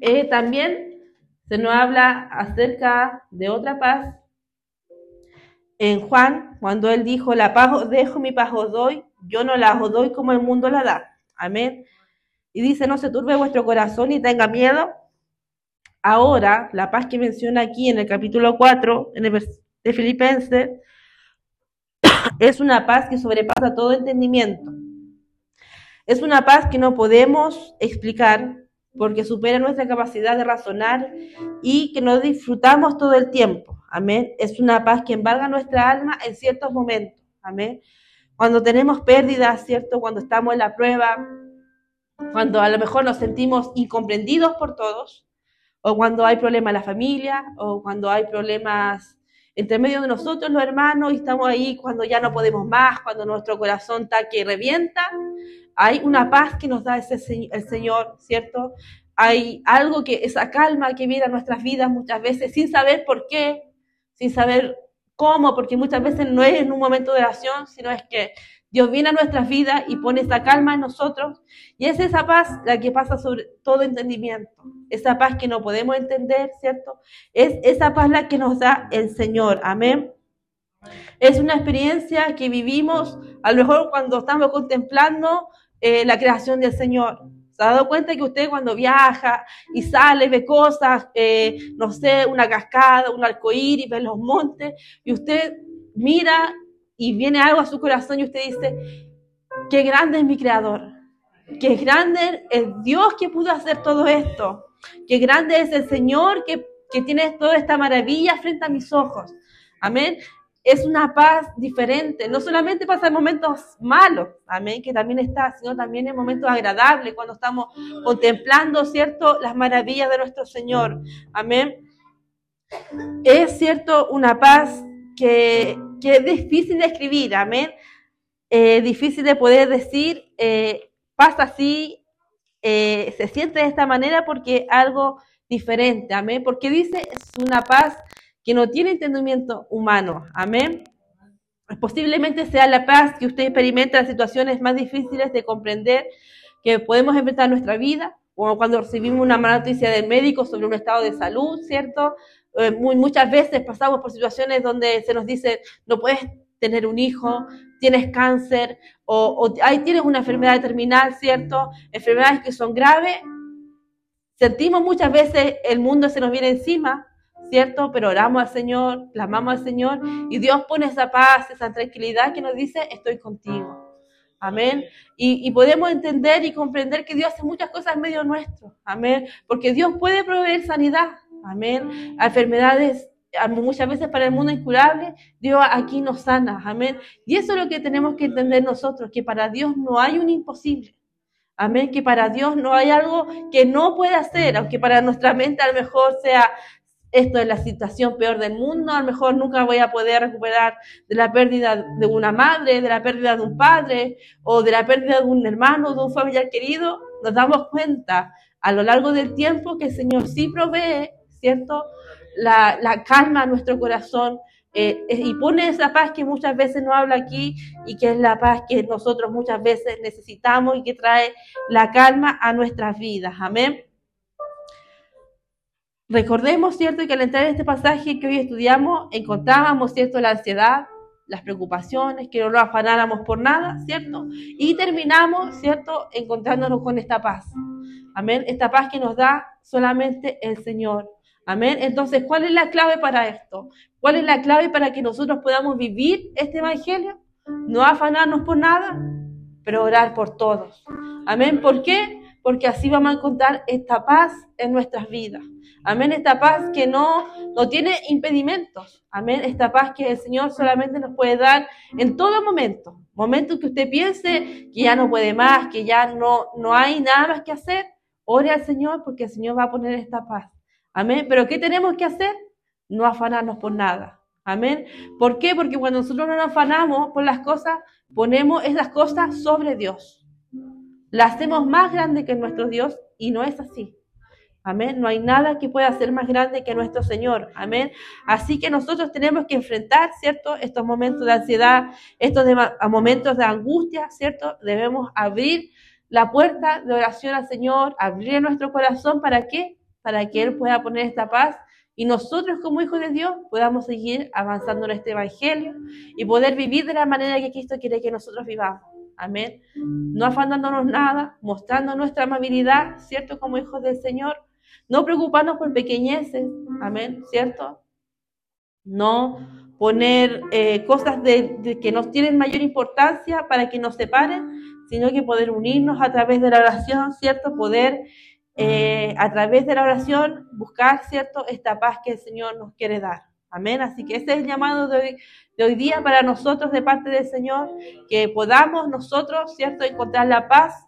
Eh, también se nos habla acerca de otra paz. En Juan, cuando él dijo, la paz dejo, mi paz os doy, yo no la os doy como el mundo la da. Amén. Y dice, no se turbe vuestro corazón y tenga miedo. Ahora, la paz que menciona aquí en el capítulo 4, en el versículo de Filipenses es una paz que sobrepasa todo entendimiento. Es una paz que no podemos explicar porque supera nuestra capacidad de razonar y que no disfrutamos todo el tiempo. Amén. Es una paz que embarga nuestra alma en ciertos momentos. Amén. Cuando tenemos pérdidas, ¿cierto? Cuando estamos en la prueba, cuando a lo mejor nos sentimos incomprendidos por todos, o cuando hay problemas en la familia, o cuando hay problemas entre medio de nosotros los hermanos y estamos ahí cuando ya no podemos más, cuando nuestro corazón está que revienta. hay una paz que nos da ese, el Señor, ¿cierto? Hay algo que, esa calma que viene a nuestras vidas muchas veces sin saber por qué, sin saber cómo, porque muchas veces no es en un momento de oración, sino es que Dios viene a nuestras vidas y pone esa calma en nosotros. Y es esa paz la que pasa sobre todo entendimiento. Esa paz que no podemos entender, ¿cierto? Es esa paz la que nos da el Señor. Amén. Es una experiencia que vivimos a lo mejor cuando estamos contemplando eh, la creación del Señor. ¿Se ha dado cuenta que usted cuando viaja y sale, ve cosas, eh, no sé, una cascada, un arcoíris, ve los montes, y usted mira y viene algo a su corazón y usted dice, qué grande es mi creador, qué grande es Dios que pudo hacer todo esto, qué grande es el Señor que, que tiene toda esta maravilla frente a mis ojos. Amén. Es una paz diferente. No solamente pasa en momentos malos, amén, que también está, sino también en momentos agradables, cuando estamos contemplando, ¿cierto?, las maravillas de nuestro Señor. Amén. Es, ¿cierto?, una paz que, es difícil de escribir, amén. Eh, difícil de poder decir, eh, pasa así, eh, se siente de esta manera porque algo diferente, amén. Porque dice, es una paz que no tiene entendimiento humano, amén. Posiblemente sea la paz que usted experimenta en situaciones más difíciles de comprender que podemos enfrentar en nuestra vida, como cuando recibimos una mala noticia del médico sobre un estado de salud, ¿cierto? Eh, muchas veces pasamos por situaciones donde se nos dice, no puedes tener un hijo, tienes cáncer o, ahí tienes una enfermedad terminal, ¿cierto? Enfermedades que son graves. Sentimos muchas veces el mundo se nos viene encima, ¿cierto? Pero oramos al Señor, clamamos al Señor y Dios pone esa paz, esa tranquilidad que nos dice, estoy contigo. Amén. Y, podemos entender y comprender que Dios hace muchas cosas en medio nuestro. Amén. Porque Dios puede proveer sanidad. Amén. Enfermedades muchas veces para el mundo incurable, Dios aquí nos sana. Amén. Y eso es lo que tenemos que entender nosotros, que para Dios no hay un imposible. Amén. Que para Dios no hay algo que no pueda hacer, aunque para nuestra mente a lo mejor sea esto es la situación peor del mundo, a lo mejor nunca voy a poder recuperar de la pérdida de una madre, de la pérdida de un padre o de la pérdida de un hermano, de un familiar querido, nos damos cuenta a lo largo del tiempo que el Señor sí provee ¿cierto? La, calma a nuestro corazón eh, y pone esa paz que muchas veces no habla aquí y que es la paz que nosotros muchas veces necesitamos y que trae la calma a nuestras vidas. Amén. Recordemos, ¿cierto?, que al entrar en este pasaje que hoy estudiamos, encontrábamos, ¿cierto?, la ansiedad, las preocupaciones, que no nos afanáramos por nada, ¿cierto? Y terminamos, ¿cierto?, encontrándonos con esta paz. Amén. Esta paz que nos da solamente el Señor. Amén. Entonces, ¿cuál es la clave para esto? ¿Cuál es la clave para que nosotros podamos vivir este evangelio? No afanarnos por nada, pero orar por todos. Amén. ¿Por qué? Porque así vamos a encontrar esta paz en nuestras vidas. Amén. Esta paz que no, no tiene impedimentos. Amén. Esta paz que el Señor solamente nos puede dar en todo momento. Momento que usted piense que ya no puede más, que ya no, no hay nada más que hacer. Ore al Señor porque el Señor va a poner esta paz. Amén. Pero ¿qué tenemos que hacer? No afanarnos por nada. Amén. ¿Por qué? Porque cuando nosotros no nos afanamos por las cosas, ponemos esas cosas sobre Dios. La hacemos más grande que nuestro Dios y no es así. Amén. No hay nada que pueda ser más grande que nuestro Señor. Amén. Así que nosotros tenemos que enfrentar, ¿cierto? Estos momentos de ansiedad, estos momentos de angustia, ¿cierto? Debemos abrir la puerta de oración al Señor, abrir nuestro corazón. ¿Para qué? Para que Él pueda poner esta paz y nosotros como hijos de Dios podamos seguir avanzando en este Evangelio y poder vivir de la manera que Cristo quiere que nosotros vivamos. Amén. No afanándonos nada, mostrando nuestra amabilidad, ¿cierto? Como hijos del Señor. No preocuparnos por pequeñeces, amén, ¿cierto? No poner eh, cosas de, que nos tienen mayor importancia para que nos separen, sino que poder unirnos a través de la oración, ¿cierto? Poder eh, a través de la oración buscar, ¿cierto?, esta paz que el Señor nos quiere dar. Amén. Así que ese es el llamado de hoy, de hoy día para nosotros de parte del Señor, que podamos nosotros, ¿cierto?, encontrar la paz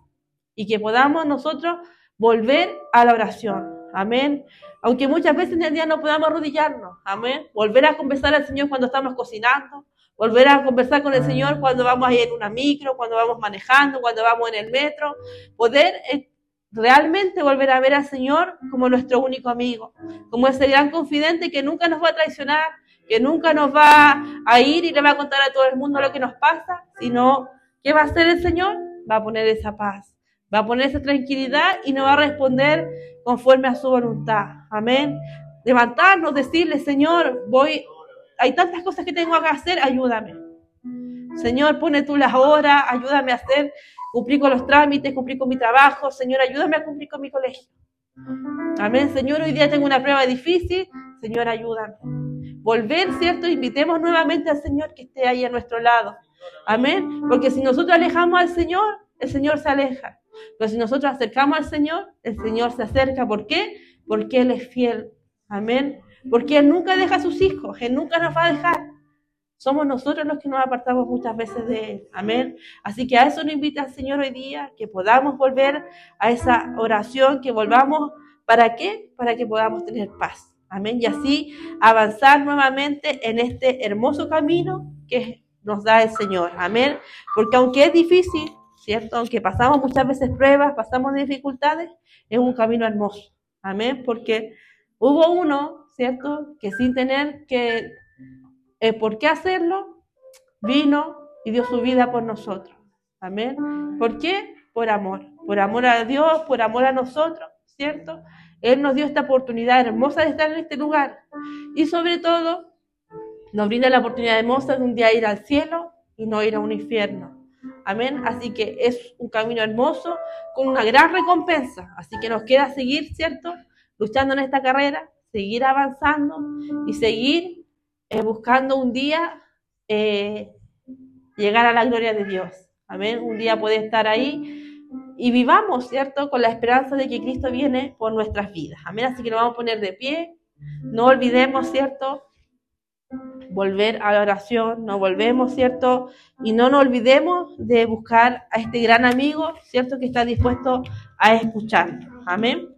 y que podamos nosotros volver a la oración. Amén. Aunque muchas veces en el día no podamos arrodillarnos. Amén. Volver a conversar al Señor cuando estamos cocinando, volver a conversar con el Señor cuando vamos a ir en una micro, cuando vamos manejando, cuando vamos en el metro, poder eh, realmente volver a ver al Señor como nuestro único amigo, como ese gran confidente que nunca nos va a traicionar, que nunca nos va a ir y le va a contar a todo el mundo lo que nos pasa, sino ¿qué va a hacer el Señor? Va a poner esa paz, va a poner esa tranquilidad y nos va a responder conforme a su voluntad. Amén. Levantarnos, decirle, Señor, voy, hay tantas cosas que tengo que hacer, ayúdame. Señor, pone tú las horas, ayúdame a hacer cumplir con los trámites, cumplir con mi trabajo. Señor, ayúdame a cumplir con mi colegio. Amén, Señor, hoy día tengo una prueba difícil. Señor, ayúdame. Volver, ¿cierto? Invitemos nuevamente al Señor que esté ahí a nuestro lado. Amén. Porque si nosotros alejamos al Señor, el Señor se aleja. Pero si nosotros acercamos al Señor, el Señor se acerca. ¿Por qué? Porque Él es fiel. Amén. Porque Él nunca deja a sus hijos. Él nunca nos va a dejar. Somos nosotros los que nos apartamos muchas veces de Él. Amén. Así que a eso nos invita el Señor hoy día, que podamos volver a esa oración, que volvamos. ¿Para qué? Para que podamos tener paz. Amén. Y así avanzar nuevamente en este hermoso camino que nos da el Señor. Amén. Porque aunque es difícil, ¿cierto? Aunque pasamos muchas veces pruebas, pasamos dificultades, es un camino hermoso. Amén. Porque hubo uno, ¿cierto? Que sin tener que eh, por qué hacerlo, vino y dio su vida por nosotros. Amén. ¿Por qué? Por amor. Por amor a Dios, por amor a nosotros, ¿cierto? Él nos dio esta oportunidad hermosa de estar en este lugar. Y sobre todo, nos brinda la oportunidad hermosa de un día ir al cielo y no ir a un infierno. Amén. Así que es un camino hermoso con una gran recompensa. Así que nos queda seguir, ¿cierto? Luchando en esta carrera, seguir avanzando y seguir eh, buscando un día eh, llegar a la gloria de Dios. Amén. Un día puede estar ahí y vivamos, ¿cierto? Con la esperanza de que Cristo viene por nuestras vidas. Amén. Así que nos vamos a poner de pie. No olvidemos, ¿cierto? Volver a la oración, no volvemos, ¿cierto? Y no nos olvidemos de buscar a este gran amigo, ¿cierto? Que está dispuesto a escuchar. Amén.